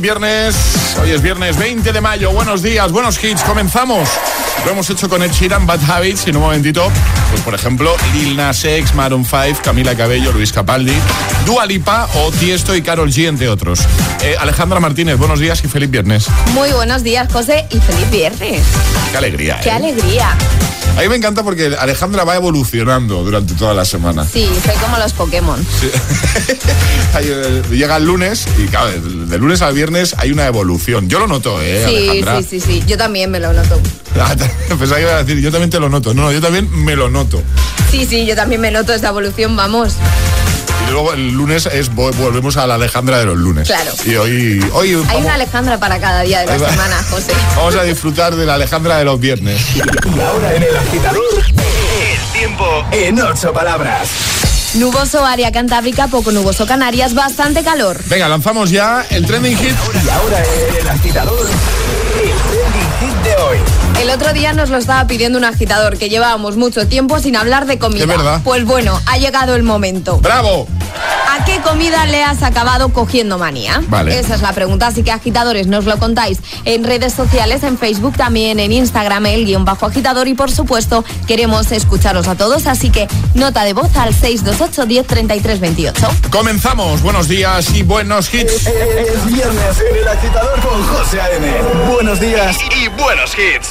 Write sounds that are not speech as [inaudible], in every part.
Viernes. Hoy es viernes 20 de mayo. Buenos días, buenos hits. Comenzamos. Lo hemos hecho con Ed Sheeran, Bad Habits. Y en un momentito, pues por ejemplo, Lil Nas X, Maroon 5, Camila Cabello, Luis Capaldi, Dua Lipa o Tiesto y Carol G, entre otros. Eh, Alejandra Martínez, buenos días y feliz viernes. Muy buenos días, José, y feliz viernes. Qué alegría. ¡Qué ¿eh? alegría! A mí me encanta porque Alejandra va evolucionando durante toda la semana. Sí, soy como los Pokémon. Sí. [laughs] Eh, Llega el lunes y claro, de lunes al viernes hay una evolución. Yo lo noto, ¿eh, Sí, Alejandra? sí, sí, sí. Yo también me lo noto. [laughs] [laughs] Pensaba que iba a decir, yo también te lo noto. No, no, yo también me lo noto. Sí, sí, yo también me noto esta evolución, vamos. Y luego el lunes es vo- volvemos a la Alejandra de los lunes. Claro. Y hoy, hoy Hay vamos, una Alejandra para cada día de la semana, José. vamos a disfrutar de la Alejandra de los viernes. Y ahora en el agitador, el tiempo en ocho palabras. Nuboso área cantábrica, poco nuboso Canarias, bastante calor. Venga, lanzamos ya el trending hit. Y ahora en el agitador, el trending hit de hoy. El otro día nos lo estaba pidiendo un agitador que llevábamos mucho tiempo sin hablar de comida. Es verdad. Pues bueno, ha llegado el momento. ¡Bravo! ¿A qué comida le has acabado cogiendo manía? Vale. Esa es la pregunta, así que agitadores, nos lo contáis en redes sociales, en Facebook, también en Instagram, el guion bajo agitador y por supuesto queremos escucharos a todos, así que nota de voz al 628 10 33 28. Comenzamos. Buenos días y buenos hits. Es viernes en el agitador con José A.M. Buenos días y buenos hits.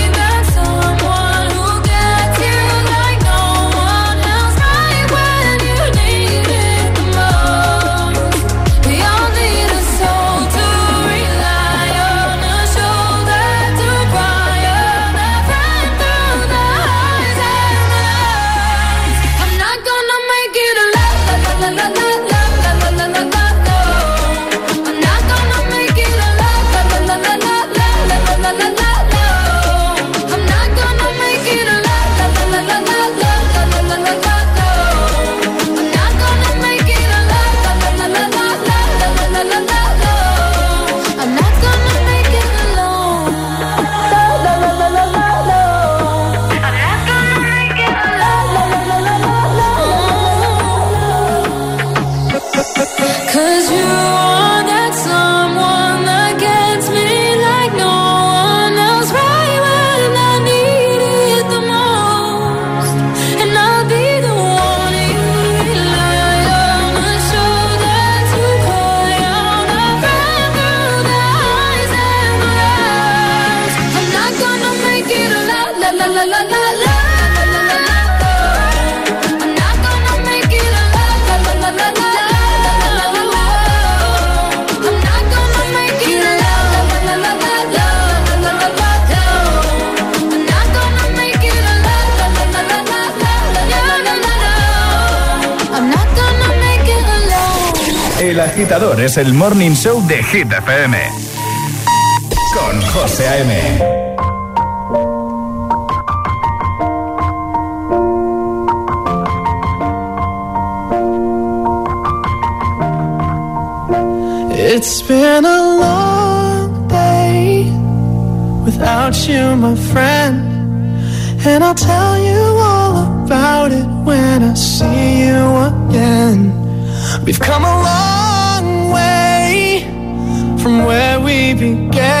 es el morning show de Hit FM. Con José A.M. It's been a long day without you, my friend. And I'll tell you all about it when I see you again. We've come a long even get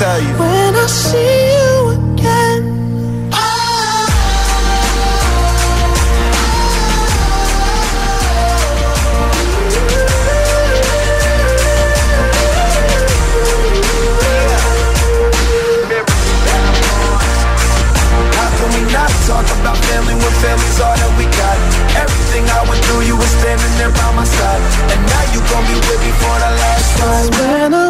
tell you. When I see you again. How can we not talk about family when family's all that we got? Everything I went through, you were standing there by my side. And now you gon' be with me for the last time.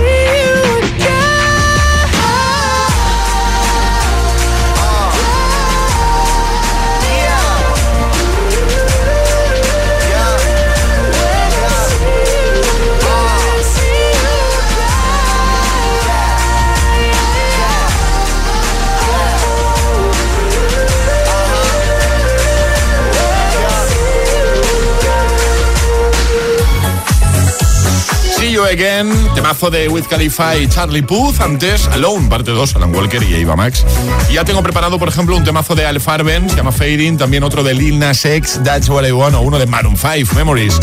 Again, temazo de Wiz Khalifa y Charlie Puth. Antes, Alone, parte 2, Alan Walker y Eva Max. Y ya tengo preparado, por ejemplo, un temazo de Al Farben, se llama Fading. También otro de Lil Nas X, That's What I Want, o uno de Maroon 5, Memories.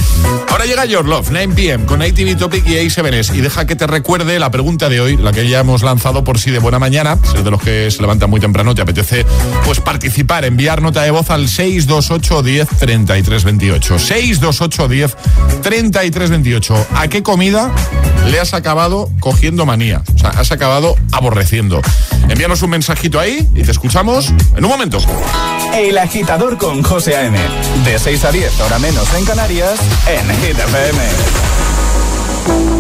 Ahora llega Your Love, 9 pm, con ATV Topic y A7S. Y deja que te recuerde la pregunta de hoy, la que ya hemos lanzado por si de buena mañana. Si de los que se levantan muy temprano, te apetece pues participar, enviar nota de voz al 628 10 33 28. 628 10 33 28. ¿A qué comida le has acabado cogiendo manía? O sea, has acabado aborreciendo. Envíanos un mensajito ahí y te escuchamos en un momento. El agitador con José A.M. De 6 a 10, hora menos en Canarias, en Hit FM.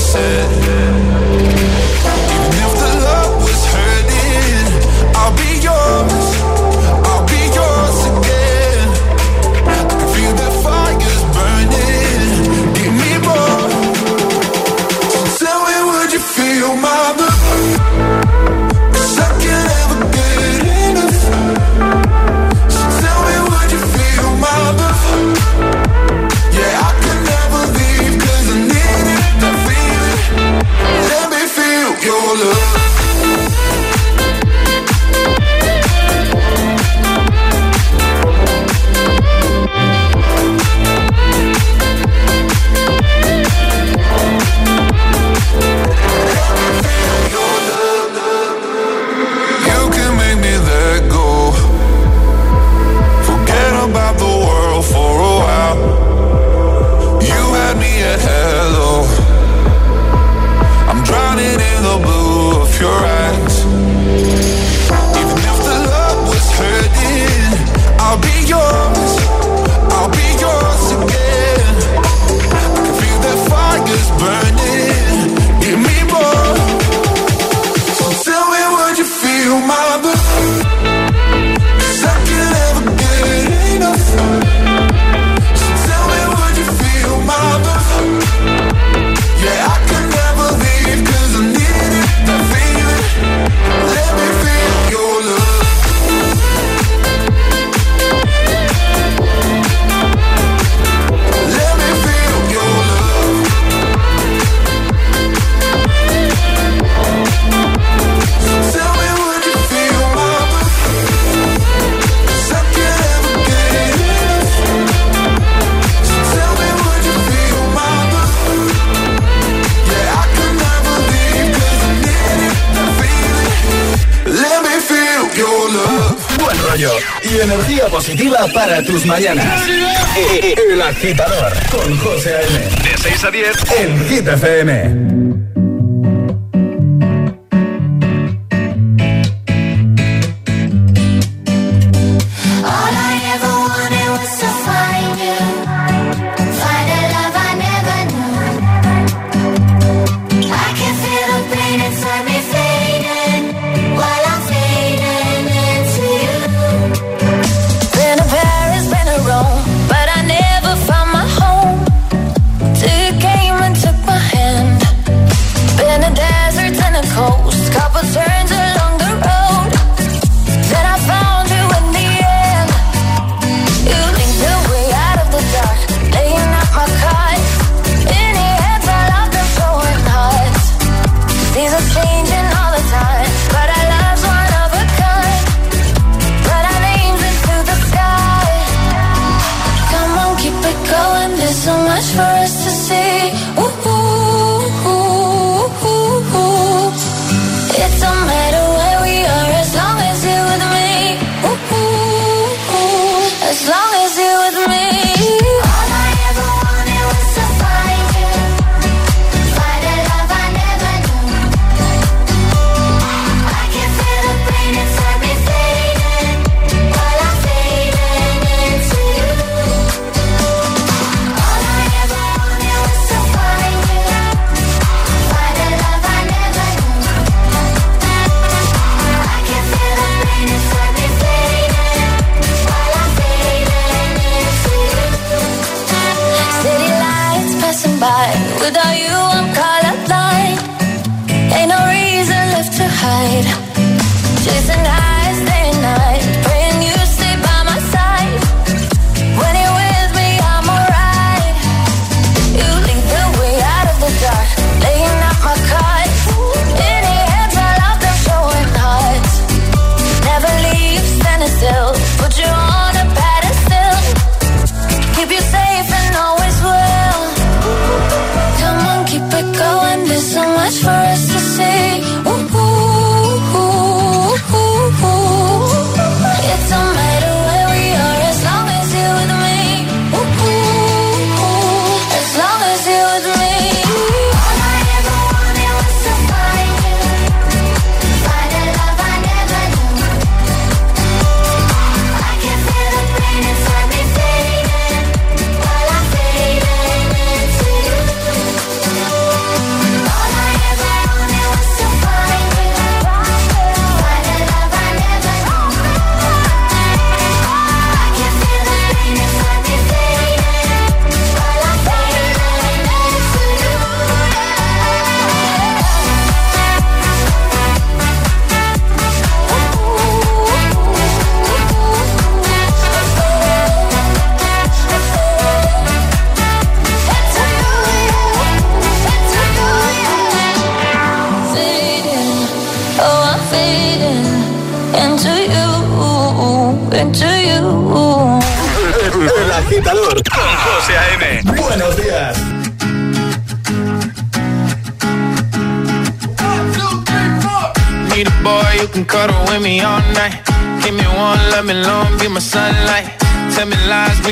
Said. Mañanas. El agitador con José A.M. De 6 a 10 en Hit FM.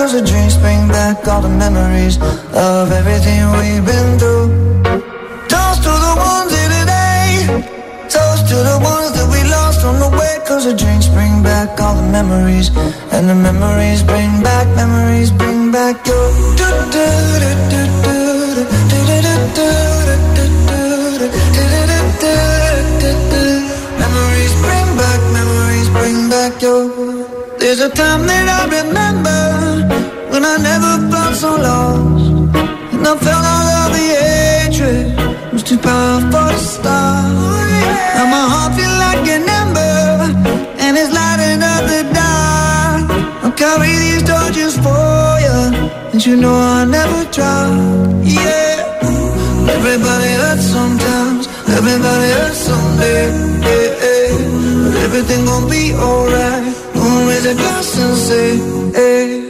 Cause the drinks bring back all the memories of everything we've been through. Toast to the ones here today. Toast to the ones that we lost on the way Cause the dreams bring back all the memories, and the memories bring back, memories bring back your. do do do do do do do do do do do do do Memories bring back, memories bring back your. There's a time that so lost, and I felt all of the hatred was too powerful to stop. Now my heart feel like an ember, and it's lighting up the dark. I'll carry these torches for you, and you know I'll never drop. Yeah, everybody hurts sometimes, everybody hurts someday. Yeah, yeah. But everything gon' be alright. Gonna raise a glass and say, hey.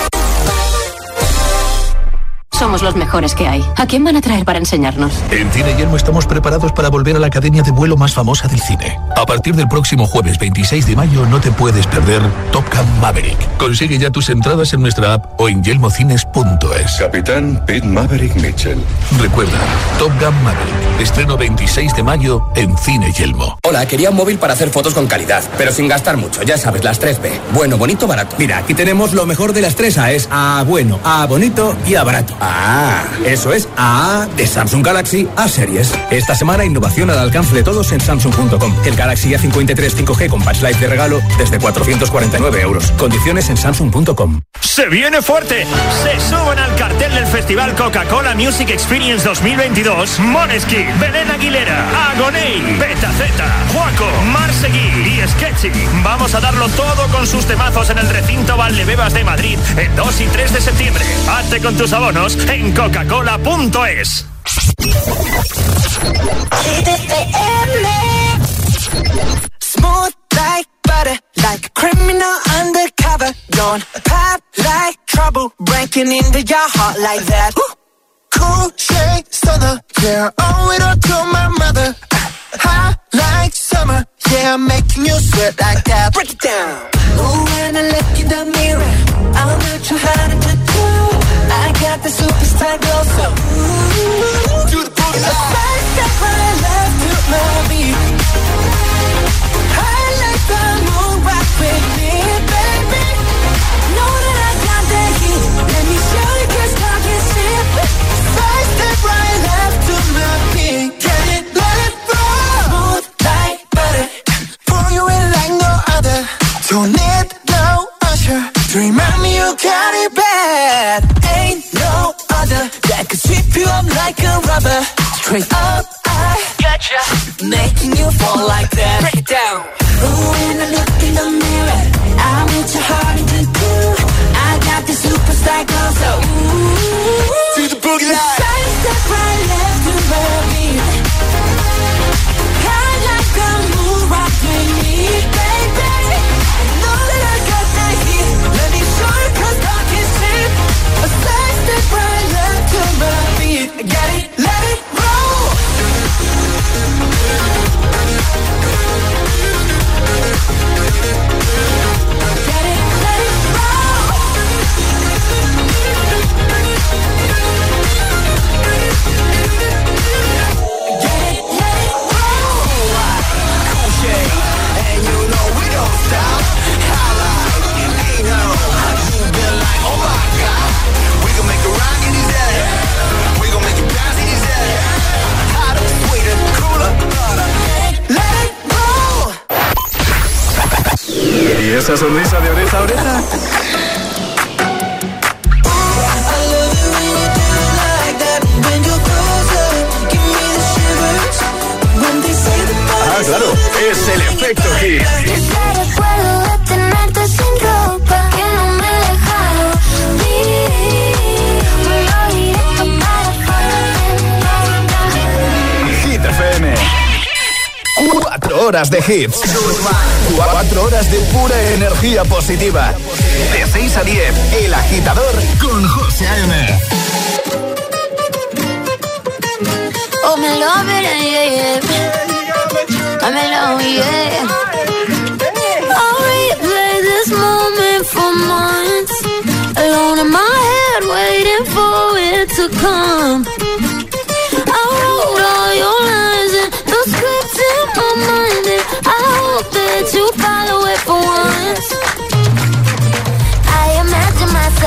Somos los mejores que hay. ¿A quién van a traer para enseñarnos? En Cine Yelmo estamos preparados para volver a la academia de vuelo más famosa del cine. A partir del próximo jueves 26 de mayo no te puedes perder Top Gun Maverick. Consigue ya tus entradas en nuestra app o en yelmocines.es. Capitán Pete Maverick Mitchell. Recuerda, Top Gun Maverick. Estreno 26 de mayo en Cine Yelmo. Hola, quería un móvil para hacer fotos con calidad, pero sin gastar mucho. Ya sabes, las 3B. Bueno, bonito, barato. Mira, aquí tenemos lo mejor de las 3 A. Es A bueno, A bonito y A barato. Ah, eso es A de Samsung Galaxy A series. Esta semana innovación al alcance de todos en Samsung.com. El Galaxy A53 5G con Patch Life de regalo desde 449 euros. Condiciones en Samsung.com. Se viene fuerte. Se suben al cartel del Festival Coca-Cola Music Experience 2022 Moneskin, Belén Aguilera, Agoney, Beta Z, Juaco, Marsegui y Sketchy. Vamos a darlo todo con sus temazos en el recinto Valdebebas de Madrid el 2 y 3 de septiembre. Hazte con tus abonos en coca-cola.es. Smooth like butter, like a criminal undercover. Don't pop like trouble, breaking into your heart like that. Cool shade stunner, yeah, owe it all to my mother. Hot like summer, yeah, I'm making you sweat like that. Break it down. Ooh, when I look in the mirror, I'm not too hard to do. I got the superstar glow, so ooh, do the boogie. A side step right left to my beat. I like the moon rock with me, truth. Horas de hits. Cuatro horas de pura energía positiva. De 6 a 10, El Agitador con José A.M. Oh, love yeah, yeah. I'm love, yeah. Alone in my head, waiting for it to come.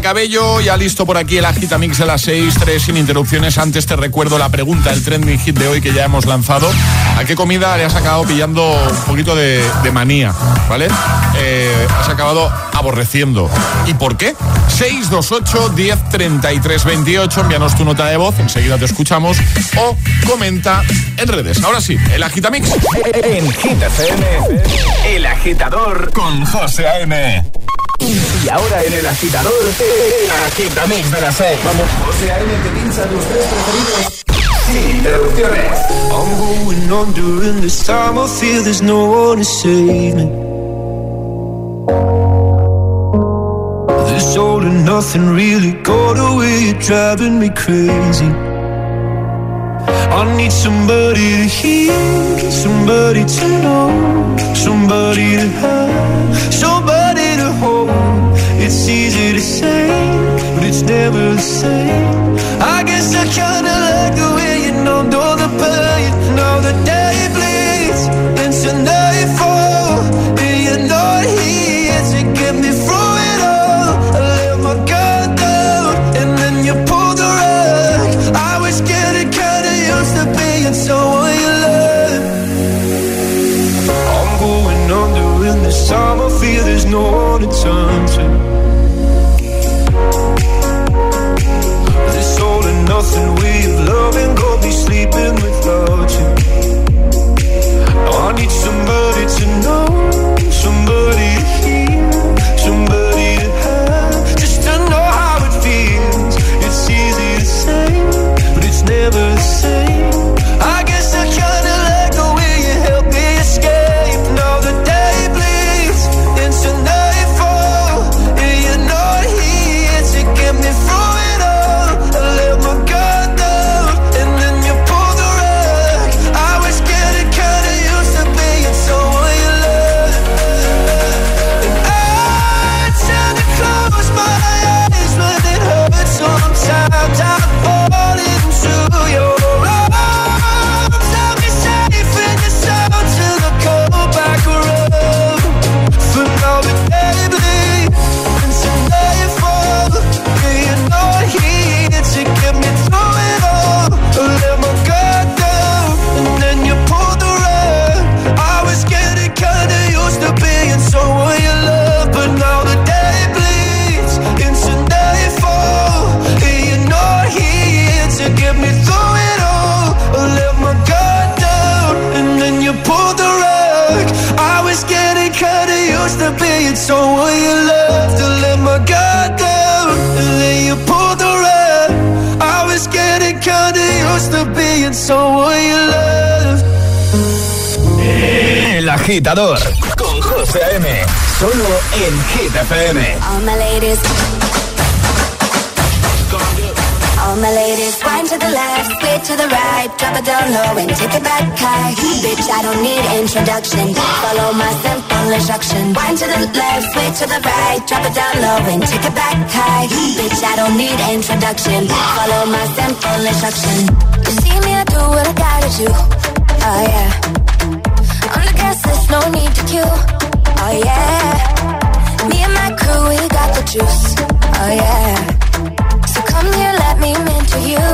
Cabello. Ya listo por aquí el Agitamix de las 6, 3 sin interrupciones. Antes te recuerdo la pregunta, el trending hit de hoy que ya hemos lanzado. ¿A qué comida le has acabado pillando un poquito de, de manía? ¿Vale? Eh, has acabado aborreciendo. ¿Y por qué? 628 10 33 28. Envíanos tu nota de voz, enseguida te escuchamos. O comenta en redes. Ahora sí, el Agitamix. En Hit FM, El Agitador con José A.M. Y ahora en El Agitador, El Agitamix de las 6. Vamos, José A.M. te pincha tus tres preferidos sin interrupciones. I'm going under and this time I feel there's no one to save me. This all and nothing really got away, you're driving me crazy. I need somebody to hear, somebody to know, somebody to have, somebody. It's easy to say, but it's never the same. I guess I kinda like the way you numbed all the pain. Now the day agitador con José A.M. Solo en Hit FM. All my ladies. All my ladies, wind to the left, sway to the right, drop it down low and take it back high. Bitch, I don't need introduction. Follow my simple instruction. Wind to the left, sway to the right, drop it down low and take it back high. Bitch, I don't need introduction. Follow my simple instruction. You see me, I do what I gotta do. Oh yeah. No need to queue. Oh yeah. Me and my crew, we got the juice. Oh yeah. So come here, let me mentor you.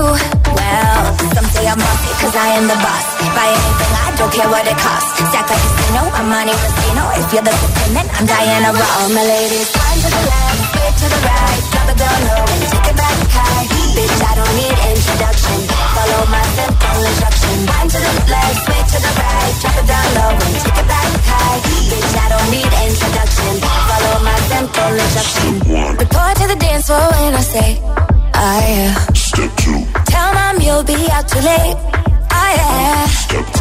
Well, some say I'm bossy, cause I am the boss. Buy anything, I don't care what it costs. Stack like a casino, I'm money Rustino. If you're the dependent, I'm Diana Ross. All my ladies, climb to the left, straight to the right. Drop it down low take it back high. Bitch, I don't need introduction. Follow my simple instruction. Climb to the left, straight to the right. Drop it down low and take it back high. Bitch, I don't need introduction. Follow my simple instruction. Report to the dance floor when I say, oh yeah. Step two, Tell mom you'll be out too late. Oh yeah.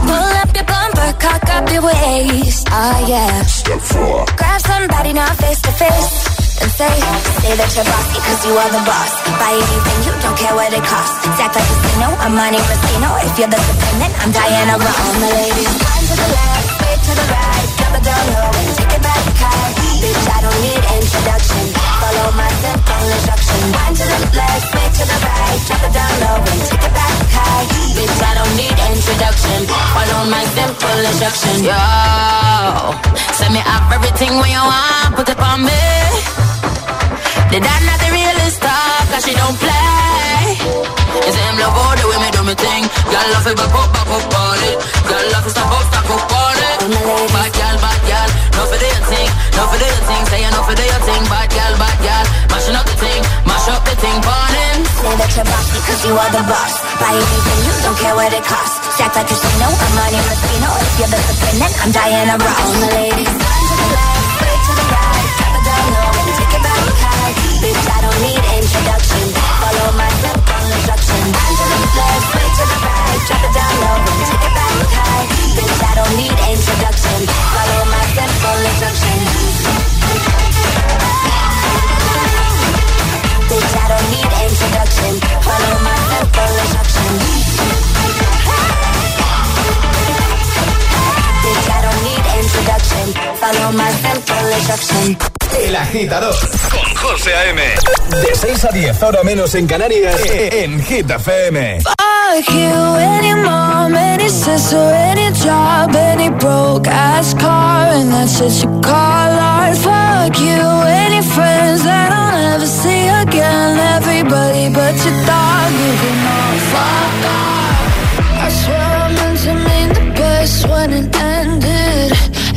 Pull up your bumper, cock up your waist. Oh yeah. step four, Grab somebody now face to face. And say, say that you're bossy cause you are the boss. Buy anything, you don't care what it costs. Act like casino, I'm money Rustino. If you're the dependent, I'm Diana Ross. All my ladies, climb to the left, straight to the right. It down low and take it back high. Bitch, I don't need introduction. Follow my simple instruction. Wind to the left, straight to the right. Drop it down low and take it back high. Bitch, I don't need introduction. Follow my simple instruction. Yo, send me up everything when you want, put it on me. The dad not the realest star, cause she don't play. You say him love all the way me do me thing. Girl love it, back up, back up on it. Girl love it, stop up, stop up on it. Bad girl, bad girl, no for the thing, no for the thing. Say you no for the thing, bad girl, bad girl. Mashing up the thing, mash up the thing, burn him. Say that you're bossy cause you are the boss. Buy anything, you don't care what it costs. Stack like a casino, I'm money Rustino. If you're the dependent, I'm Diana Ross. All my ladies, to the left, straight to the right. Drop it down low and take it back high. Bitch, I don't need introduction. Follow my simple instruction. Climb to the to the right. Drop it down low take it back high. Bitch, I don't need introduction. Follow my simple instruction. Bitch, I don't need introduction. Follow my simple instruction. Introduction. Follow my simple instruction. El agitador con José A.M. De 6 a 10, ahora menos en Canarias, en Hit FM. Fuck you, any mom, any sister, any job, any broke ass car, and that's what you call art. Fuck you, any friends that I'll never see again. Everybody but your dog, you can all fuck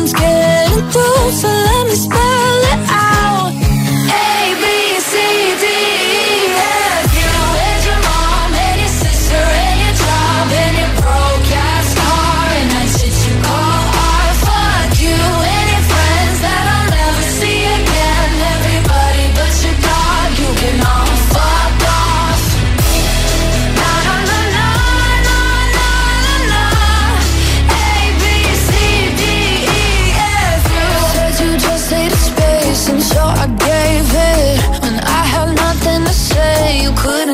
nothing's getting through. So let me spell it out. A B C D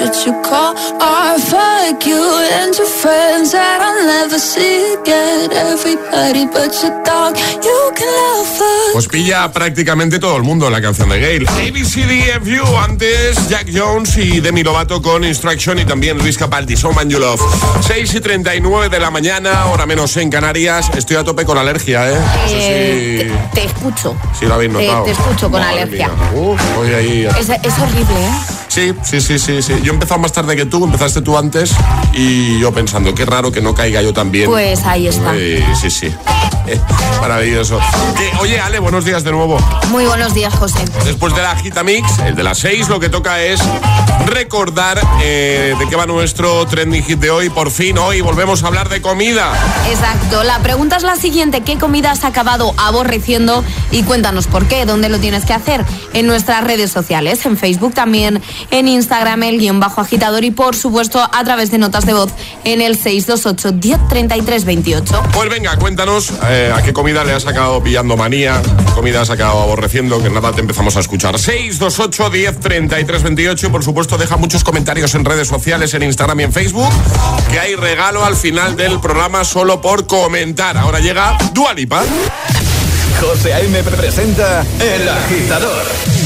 what you call art. Fuck you and your friends that I'll never see again. Everybody but your dog, you can love us. Pues pilla prácticamente todo el mundo la canción de Gail. ABCDFU, antes Jack Jones y Demi Lovato con Instruction y también Luis Capaldi, So Man You Love. 6 y 39 de la mañana, hora menos en Canarias. Estoy a tope con alergia, ¿eh? Eh, si- te, te escucho. si lo habéis Te- notado. te escucho con Madre alergia. Uf, voy ahí. Es, es horrible, ¿eh? Sí, sí, sí, sí, sí. Yo he empezado más tarde que tú, empezaste tú antes y yo pensando, qué raro que no caiga yo también. Pues ahí está. Eh, sí, sí. [laughs] Maravilloso. Oye, Ale, buenos días de nuevo. Muy buenos días, José. Después de la Gita Mix, el de las 6, lo que toca es recordar eh, de qué va nuestro trending hit de hoy. Por fin, hoy volvemos a hablar de comida. Exacto. La pregunta es la siguiente: ¿qué comida has acabado aborreciendo? Y cuéntanos por qué, dónde lo tienes que hacer. En nuestras redes sociales, en Facebook también, en Instagram, el guion bajo agitador y por supuesto a través de notas de voz en el 628 1033 28. Pues venga, cuéntanos eh, a qué comida le has acabado pillando manía, qué comida has acabado aborreciendo, que nada te empezamos a escuchar. 628 10 33 28 y por supuesto deja muchos comentarios en redes sociales, en Instagram y en Facebook, que hay regalo al final del programa solo por comentar. Ahora llega Dualipa. José A.M. presenta El Agitador.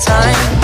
Time.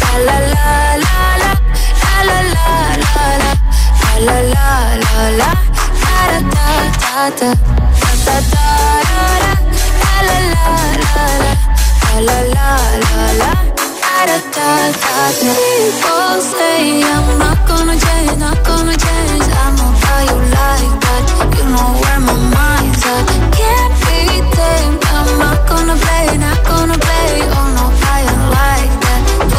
La la la la la. La la la la la. La la la. Da da da da. Da da da da. La la la la la. La la la. Da da da da. People say I'm not gonna change, not gonna change. I know how you like that. You know where my mind's at. Can't be tamed. I'm not gonna play, not gonna play. Oh no, I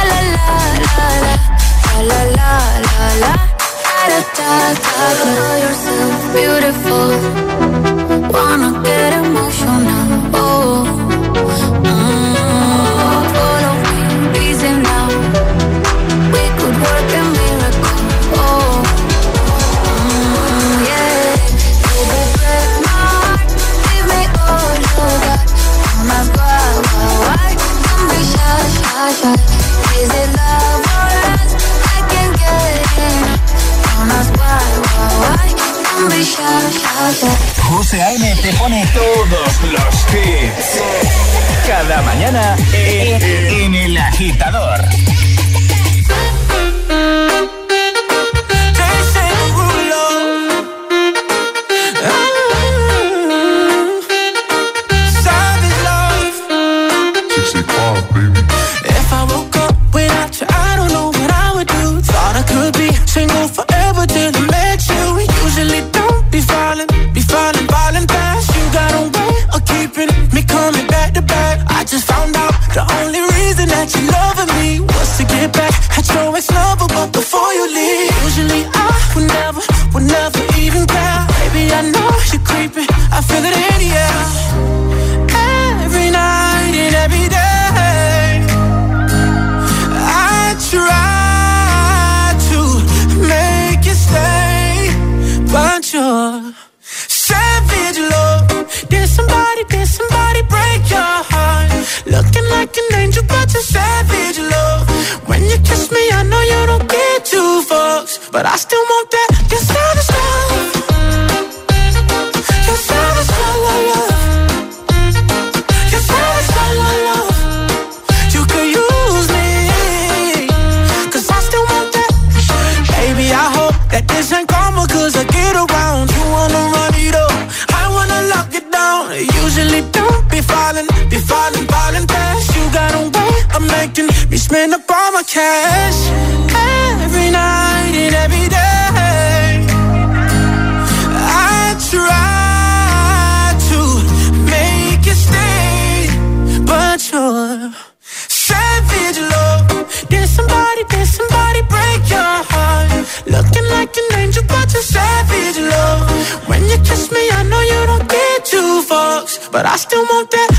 La la la la la. La la la. Da da da da. Know yourself beautiful. Wanna get but I still want that.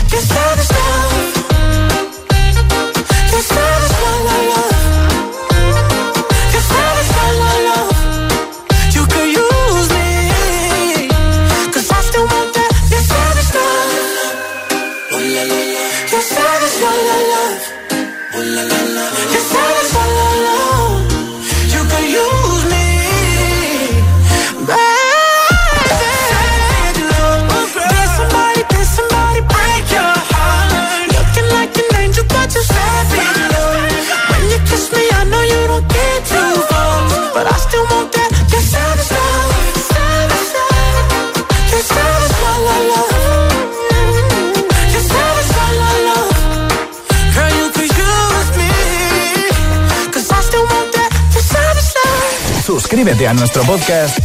Nuestro podcast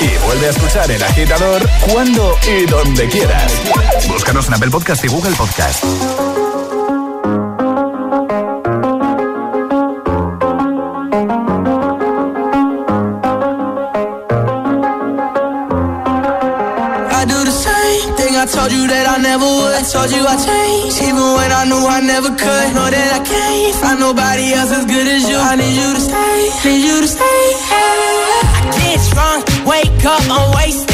y vuelve a escuchar El Agitador cuando y donde quieras. Búscanos en Apple Podcast y Google Podcast. I told you that I never would. You I changed, even when I knew I never could. Know that I can't find nobody else as good as you. I need you to stay, need you to stay. Get drunk, wake up, I'm wasted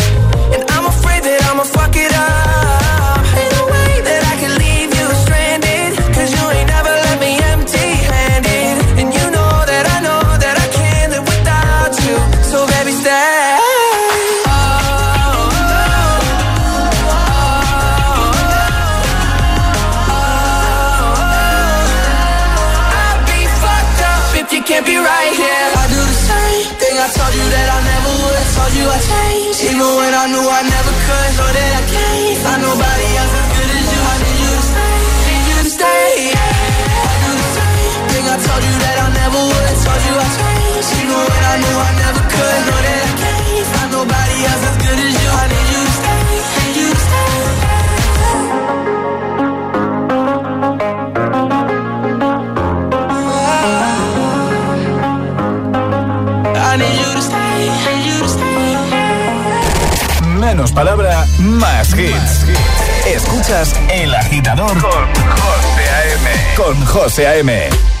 Knew I never could. Know that I can't find nobody else as good as you. I need you to stay, need you to stay. I need you to stay, need you to stay. Menos palabra, más hits. Escuchas El Agitador con José A.M. Con José A.M.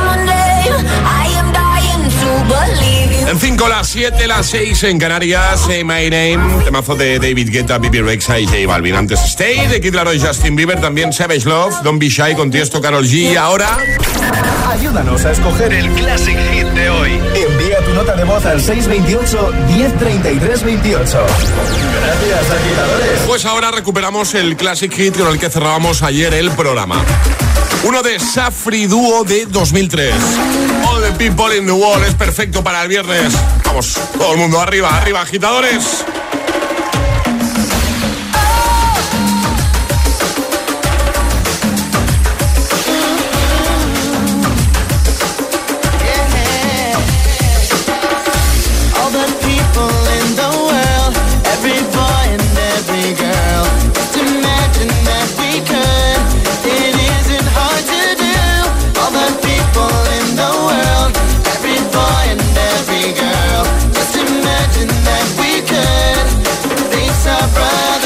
En 5, las 7, las 6 en Canarias, Say My Name, temazo de David Guetta, Bibi Rexa y J Balvin. Antes Stay, de Kid Laroi, Justin Bieber, también Savage Love, Don't Be Shy con Tiesto, Karol G. Y ahora... Ayúdanos a escoger el Classic Hit de hoy. Envía tu nota de voz al 628 1033 28. Gracias, agitadores. Pues ahora recuperamos el Classic Hit con el que cerrábamos ayer el programa. Uno de Safri Duo de 2003. The people in the world es perfecto para el viernes. Vamos, todo el mundo arriba, arriba, agitadores. friend.